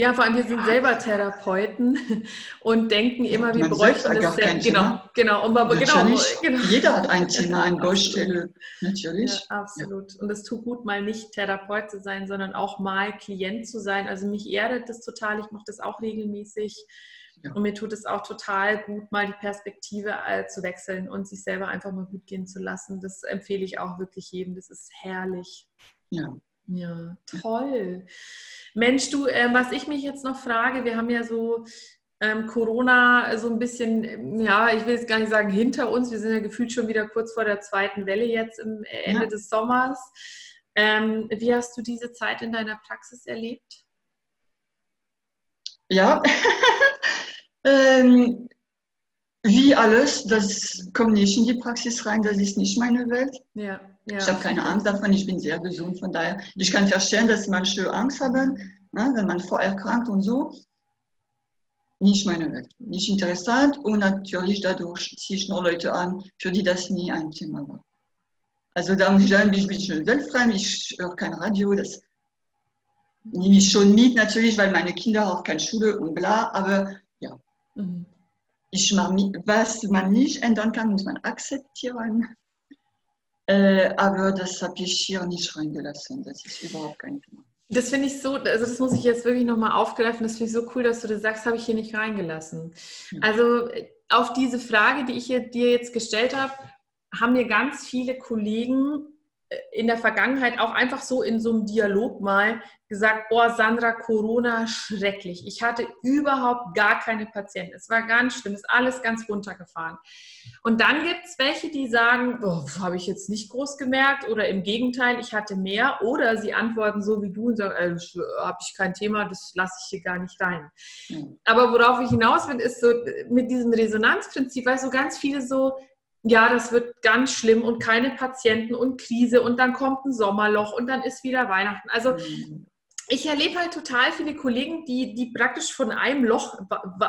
Ja, vor allem wir sind selber Therapeuten und denken immer, wir bräuchten das ja, genau, genau, und man, genau, genau. Jeder hat ein Thema, eine Baustelle, natürlich. Ja, absolut. Ja. Und es tut gut, mal nicht Therapeut zu sein, sondern auch mal Klient zu sein. Also mich erdet das total, ich mache das auch regelmäßig. Ja. Und mir tut es auch total gut, mal die Perspektive äh, zu wechseln und sich selber einfach mal gut gehen zu lassen. Das empfehle ich auch wirklich jedem. Das ist herrlich. Ja, ja, toll. Mensch, du, äh, was ich mich jetzt noch frage, wir haben ja so ähm, Corona so ein bisschen, ja, ich will jetzt gar nicht sagen hinter uns, wir sind ja gefühlt schon wieder kurz vor der zweiten Welle jetzt im äh, Ende ja. des Sommers. Ähm, wie hast du diese Zeit in deiner Praxis erlebt? Ja, ähm, wie alles, das kommt nicht in die Praxis rein, das ist nicht meine Welt. Ja. Ja. Ich habe keine Angst davon, ich bin sehr gesund. Von daher, ich kann verstehen, dass manche Angst haben, ne, wenn man vorerkrankt und so. Nicht meine Welt, nicht interessant und natürlich dadurch ziehe ich nur Leute an, für die das nie ein Thema war. Also da muss ich sagen, ich bin schon weltfrei, ich höre kein Radio, das nehme ich schon mit natürlich, weil meine Kinder auch keine Schule und bla, aber. Ich mache mit, was man nicht ändern kann, muss man akzeptieren. Äh, aber das habe ich hier nicht reingelassen. Das ist überhaupt kein Thema. Das finde ich so, also das muss ich jetzt wirklich nochmal aufgreifen. Das finde ich so cool, dass du das sagst, habe ich hier nicht reingelassen. Ja. Also auf diese Frage, die ich dir jetzt gestellt habe, haben mir ganz viele Kollegen in der Vergangenheit auch einfach so in so einem Dialog mal gesagt, oh Sandra, Corona schrecklich. Ich hatte überhaupt gar keine Patienten. Es war ganz schlimm, ist alles ganz runtergefahren. Und dann gibt es welche, die sagen, oh, habe ich jetzt nicht groß gemerkt oder im Gegenteil, ich hatte mehr. Oder sie antworten so wie du und sagen, äh, habe ich kein Thema, das lasse ich hier gar nicht rein. Mhm. Aber worauf ich hinaus bin, ist so mit diesem Resonanzprinzip, weil so ganz viele so, ja, das wird ganz schlimm und keine Patienten und Krise und dann kommt ein Sommerloch und dann ist wieder Weihnachten. Also mhm. ich erlebe halt total viele Kollegen, die, die praktisch von einem Loch,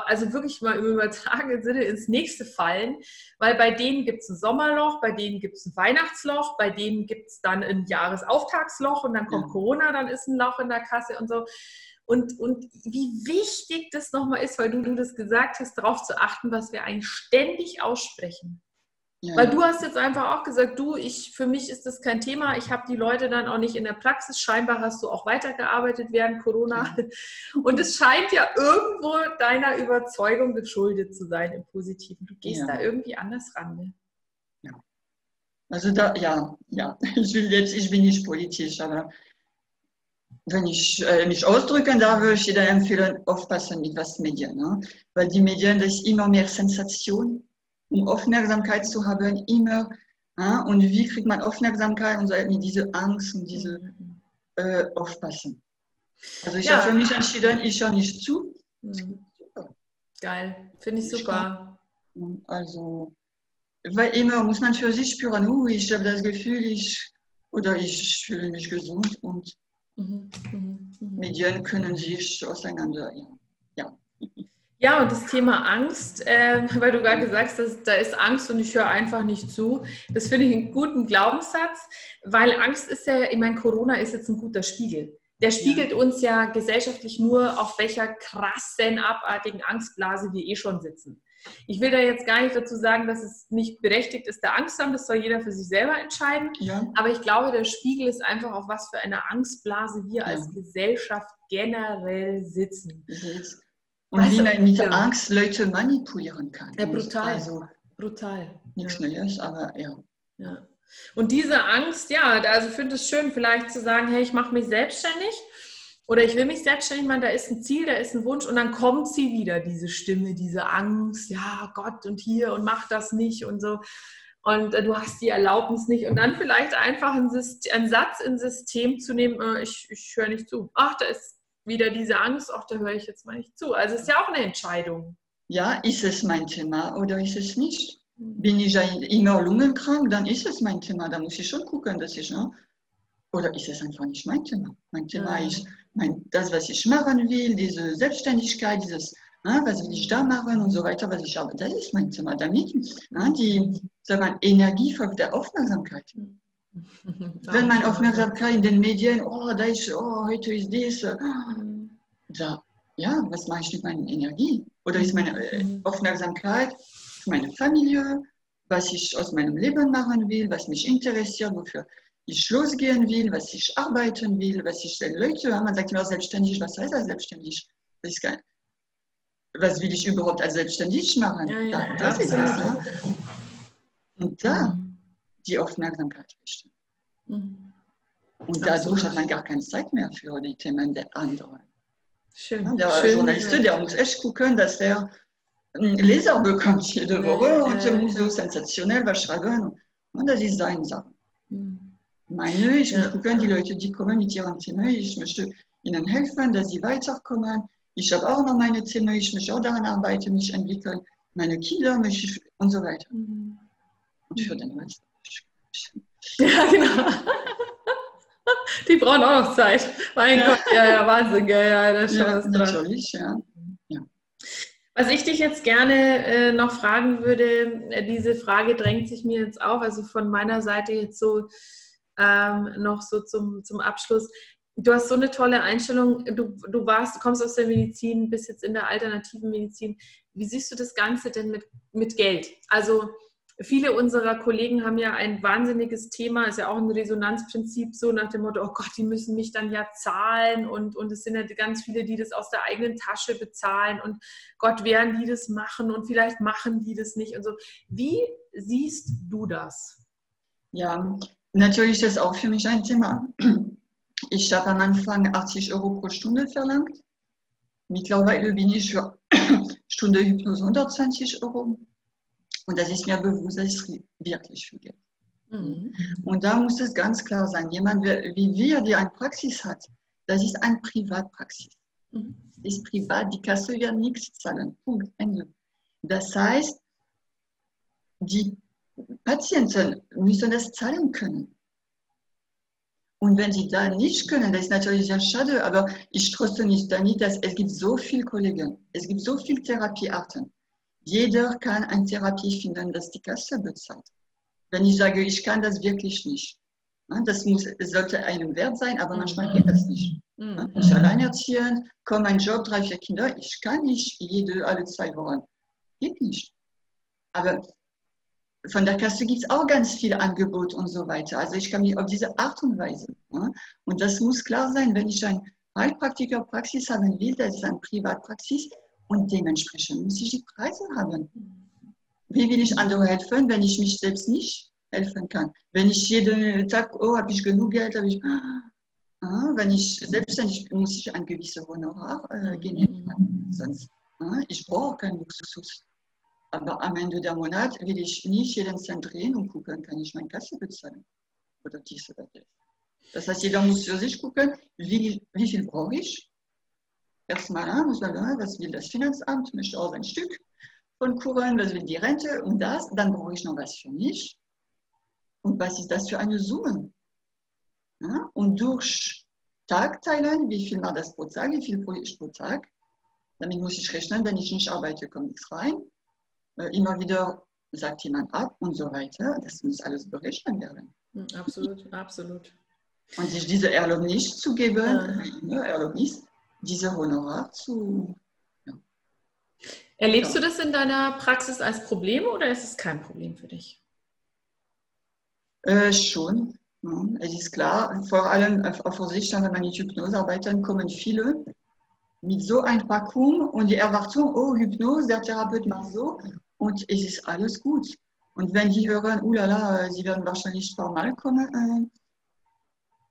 also wirklich mal im übertragenen Sinne ins nächste fallen, weil bei denen gibt es ein Sommerloch, bei denen gibt es ein Weihnachtsloch, bei denen gibt es dann ein Jahresauftragsloch und dann kommt ja. Corona, dann ist ein Loch in der Kasse und so. Und, und wie wichtig das nochmal ist, weil du, du das gesagt hast, darauf zu achten, was wir eigentlich ständig aussprechen. Ja. Weil du hast jetzt einfach auch gesagt, du, ich, für mich ist das kein Thema. Ich habe die Leute dann auch nicht in der Praxis. Scheinbar hast du auch weitergearbeitet während Corona. Und es scheint ja irgendwo deiner Überzeugung geschuldet zu sein im Positiven. Du gehst ja. da irgendwie anders ran. Ne? Ja. Also da, ja, ja. Ich will jetzt, ich bin nicht politisch, aber wenn ich äh, mich ausdrücken darf, würde ich dir empfehlen, aufpassen mit was Medien. Ne? Weil die Medien, das ist immer mehr Sensation um Aufmerksamkeit zu haben, immer. Ja, und wie kriegt man Aufmerksamkeit und so mit dieser Angst und diese äh, Aufpassen. Also ich ja. habe für mich entschieden, ich höre nicht zu. Mhm. Geil, finde ich super. Also, weil immer muss man für sich spüren, uh, ich habe das Gefühl, ich oder ich fühle mich gesund und Mhm. Mhm. Mhm. Medien können sich auseinander. Ja. Ja, und das Thema Angst, äh, weil du gerade gesagt hast, da ist Angst und ich höre einfach nicht zu. Das finde ich einen guten Glaubenssatz, weil Angst ist ja, ich meine, Corona ist jetzt ein guter Spiegel. Der spiegelt ja. uns ja gesellschaftlich nur, auf welcher krassen, abartigen Angstblase wir eh schon sitzen. Ich will da jetzt gar nicht dazu sagen, dass es nicht berechtigt ist, der Angst haben. Das soll jeder für sich selber entscheiden. Ja. Aber ich glaube, der Spiegel ist einfach auf was für eine Angstblase wir ja. als Gesellschaft generell sitzen. Und weißt wie man mit ja. Angst Leute manipulieren kann. Ja, brutal. Also, brutal. Nichts ja. Neues, aber ja. ja. Und diese Angst, ja, also finde es schön, vielleicht zu sagen, hey, ich mache mich selbstständig oder ich will mich selbstständig machen, da ist ein Ziel, da ist ein Wunsch und dann kommt sie wieder, diese Stimme, diese Angst, ja, Gott und hier und mach das nicht und so. Und äh, du hast die Erlaubnis nicht. Und dann vielleicht einfach einen, einen Satz ins System zu nehmen, äh, ich, ich höre nicht zu. Ach, da ist wieder diese Angst, ach, da höre ich jetzt mal nicht zu. Also es ist ja auch eine Entscheidung. Ja, ist es mein Thema oder ist es nicht? Mhm. Bin ich immer lungenkrank, dann ist es mein Thema. Da muss ich schon gucken, dass ich, ne? oder ist es einfach nicht mein Thema? Mein Thema ja. ist mein, das, was ich machen will, diese Selbstständigkeit, dieses, ne, was will ich da machen und so weiter, was ich habe. Das ist mein Thema. Damit ne, die sagen wir, Energie folgt der Aufmerksamkeit. Wenn meine Aufmerksamkeit in den Medien, oh, da ist, oh, heute ist dies, da, ja, was mache ich mit meiner Energie? Oder ist meine äh, mhm. Aufmerksamkeit für meine Familie, was ich aus meinem Leben machen will, was mich interessiert, wofür ich losgehen will, was ich arbeiten will, was ich Leute, man sagt immer selbstständig, was heißt das selbstständig? Das ist kein, was will ich überhaupt als selbstständig machen? Ja, ja, das, das ist es. Ja. Und da mhm die Aufmerksamkeit richten. Mhm. Und dadurch hat man gar keine Zeit mehr für die Themen der anderen. Schön. Der Schön, Journalist, ja. der muss echt gucken, dass er einen Leser bekommt jede Woche ja, und er muss so sensationell was schreiben. Und das ist seine Sache. Mhm. Meine, ich muss gucken, die Leute, die kommen mit ihren Themen, ich möchte ihnen helfen, dass sie weiterkommen. Ich habe auch noch meine Themen, ich möchte auch daran arbeiten, mich entwickeln. Meine Kinder möchte und so weiter. Mhm. Und für den Rest. Ja, genau. Die brauchen auch noch Zeit. Mein ja. Gott, ja, ja, Wahnsinn, ja, ja, das ist schon ja. Natürlich, ja. ja. Was ich dich jetzt gerne äh, noch fragen würde, äh, diese Frage drängt sich mir jetzt auf, also von meiner Seite jetzt so ähm, noch so zum, zum Abschluss. Du hast so eine tolle Einstellung, du, du warst, du kommst aus der Medizin, bist jetzt in der alternativen Medizin. Wie siehst du das Ganze denn mit, mit Geld? Also Viele unserer Kollegen haben ja ein wahnsinniges Thema, ist ja auch ein Resonanzprinzip, so nach dem Motto, oh Gott, die müssen mich dann ja zahlen und, und es sind ja ganz viele, die das aus der eigenen Tasche bezahlen und Gott, werden die das machen und vielleicht machen die das nicht und so. Wie siehst du das? Ja, natürlich ist das auch für mich ein Thema. Ich habe am Anfang 80 Euro pro Stunde verlangt. Mittlerweile bin ich für Stunde Hypnose 120 Euro und das ist mir bewusst, das ist wirklich viel Geld. Mhm. Und da muss es ganz klar sein, jemand wie wir, der eine Praxis hat, das ist eine Privatpraxis. Mhm. Ist privat, die Kasse wird nichts zahlen. Punkt, Ende. Das heißt, die Patienten müssen das zahlen können. Und wenn sie da nicht können, das ist natürlich sehr schade, aber ich tröste mich damit, dass es gibt so viele Kollegen, es gibt so viele Therapiearten. Jeder kann eine Therapie finden, das die Kasse bezahlt. Wenn ich sage, ich kann das wirklich nicht, das muss, sollte einem Wert sein, aber manchmal geht das nicht. Mhm. Ich alleinerziehend, komme ein Job, drei, vier Kinder, ich kann nicht jede, alle zwei Wochen. Geht nicht. Aber von der Kasse gibt es auch ganz viel Angebot und so weiter. Also ich kann mich auf diese Art und Weise. Und das muss klar sein, wenn ich ein Heilpraktiker-Praxis haben will, das ist eine Privatpraxis, und dementsprechend muss ich die Preise haben. Wie will ich anderen helfen, wenn ich mich selbst nicht helfen kann? Wenn ich jeden Tag, oh, habe ich genug Geld, habe ich, ah, wenn ich selbstständig muss ich ein gewisses Honorar äh, generieren. Sonst, ah, ich brauche keinen Luxus. Aber am Ende der Monat will ich nicht jeden Cent drehen und gucken, kann ich meine Kasse bezahlen oder dies oder das. Das heißt, jeder muss für sich gucken, wie, wie viel brauche ich erstmal muss man sagen, was will das Finanzamt, möchte auch ein Stück von Kuren, was will die Rente und das, dann brauche ich noch was für mich. Und was ist das für eine Summe? Und durch Tag teilen, wie viel macht das pro Tag, wie viel pro, pro Tag. Damit muss ich rechnen, wenn ich nicht arbeite, kommt nichts rein. Äh, immer wieder sagt jemand ab und so weiter. Das muss alles berechnet werden. Hm, absolut, absolut. Und sich diese Erlaubnis zu geben, ja. Erlaubnis, diese Honorar zu. Ja. Erlebst ja. du das in deiner Praxis als Problem oder ist es kein Problem für dich? Äh, schon. Ja, es ist klar, vor allem auf Versicherung, wenn man mit Hypnose arbeitet, kommen viele mit so ein Vakuum und die Erwartung, oh, Hypnose, der Therapeut macht so und es ist alles gut. Und wenn die hören, oh lala, sie werden wahrscheinlich formal kommen, äh,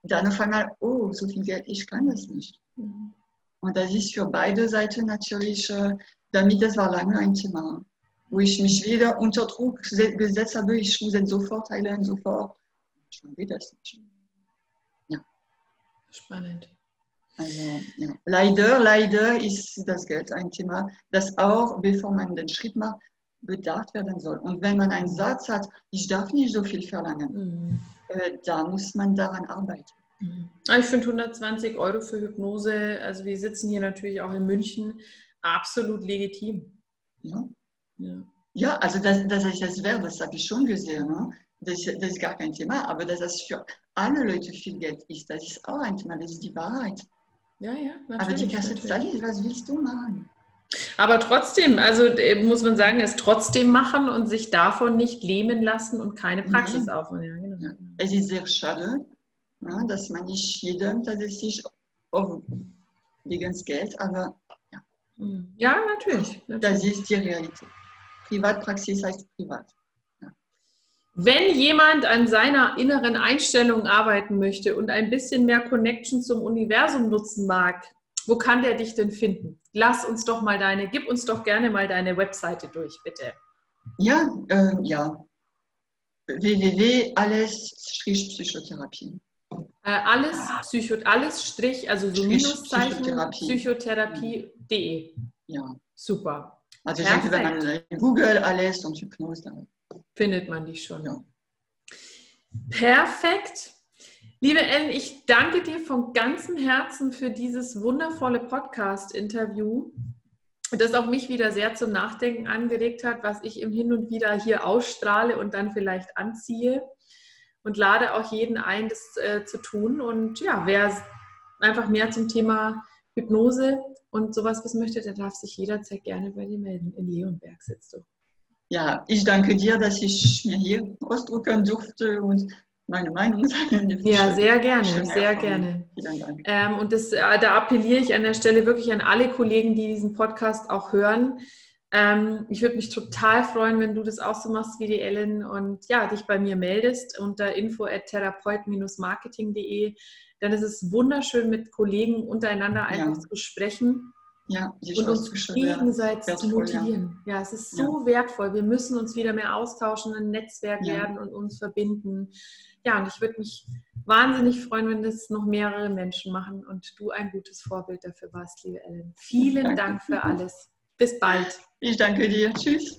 dann auf einmal, oh, so viel Geld, ich kann das nicht. Mhm. Und das ist für beide Seiten natürlich, äh, damit das war lange ein Thema, wo ich mich wieder unter Druck gesetzt habe, ich muss es sofort heilen, sofort. Schon geht das nicht. Ja. Spannend. Also, ja. Leider, leider ist das Geld ein Thema, das auch, bevor man den Schritt macht, bedacht werden soll. Und wenn man einen Satz hat, ich darf nicht so viel verlangen, mhm. äh, da muss man daran arbeiten. Mhm. Ich finde 120 Euro für Hypnose, also wir sitzen hier natürlich auch in München, absolut legitim. Ja, ja. ja also dass, dass ich das wäre, das habe ich schon gesehen. Ne? Das, das, ist gar kein Thema, aber dass das für alle Leute viel Geld ist, das ist auch ein Thema, das ist die Wahrheit. Ja, ja, natürlich. Aber die Kasse zahlt, was willst du machen? Aber trotzdem, also äh, muss man sagen, es trotzdem machen und sich davon nicht lähmen lassen und keine Praxis ja. aufbauen. Ja, genau. Es ist sehr schade, ja, dass man nicht jedem tatsächlich wegen Geld, aber ja. Hm. Ja, natürlich, natürlich. Das ist die Realität. Privatpraxis heißt privat. Wenn jemand an seiner inneren Einstellung arbeiten möchte und ein bisschen mehr Connection zum Universum nutzen mag, wo kann der dich denn finden? Lass uns doch mal deine, gib uns doch gerne mal deine Webseite durch, bitte. Ja, äh, ja. www.alles-psychotherapie. Äh, alles, Psycho, alles Strich, also so Minuszeichen, psychotherapie.de. Psychotherapie. Ja. Super. Also ich denke, wenn man Google alles und Hypnose, findet man dich schon. Ja. Perfekt. Liebe Ellen, ich danke dir von ganzem Herzen für dieses wundervolle Podcast-Interview, das auch mich wieder sehr zum Nachdenken angeregt hat, was ich im Hin und Wieder hier ausstrahle und dann vielleicht anziehe. Und lade auch jeden ein, das äh, zu tun. Und ja, wer einfach mehr zum Thema Hypnose und sowas wissen möchte, der darf sich jederzeit gerne bei dir melden. In Leonberg sitzt du. Ja, ich danke dir, dass ich mir hier ausdrücken durfte und meine Meinung sagen. Ja, sehr gerne, sehr gerne. Ähm, und das, äh, da appelliere ich an der Stelle wirklich an alle Kollegen, die diesen Podcast auch hören. Ähm, ich würde mich total freuen, wenn du das auch so machst wie die Ellen und ja, dich bei mir meldest unter info at therapeut-marketing.de. Dann ist es wunderschön, mit Kollegen untereinander einfach ja. zu sprechen ja, und uns gegenseitig zu motivieren. Ja. ja. es ist so ja. wertvoll. Wir müssen uns wieder mehr austauschen, ein Netzwerk werden und uns verbinden. Ja, und ich würde mich wahnsinnig freuen, wenn das noch mehrere Menschen machen und du ein gutes Vorbild dafür warst, liebe Ellen. Vielen danke. Dank für alles. Bis bald. Ich danke dir. Tschüss.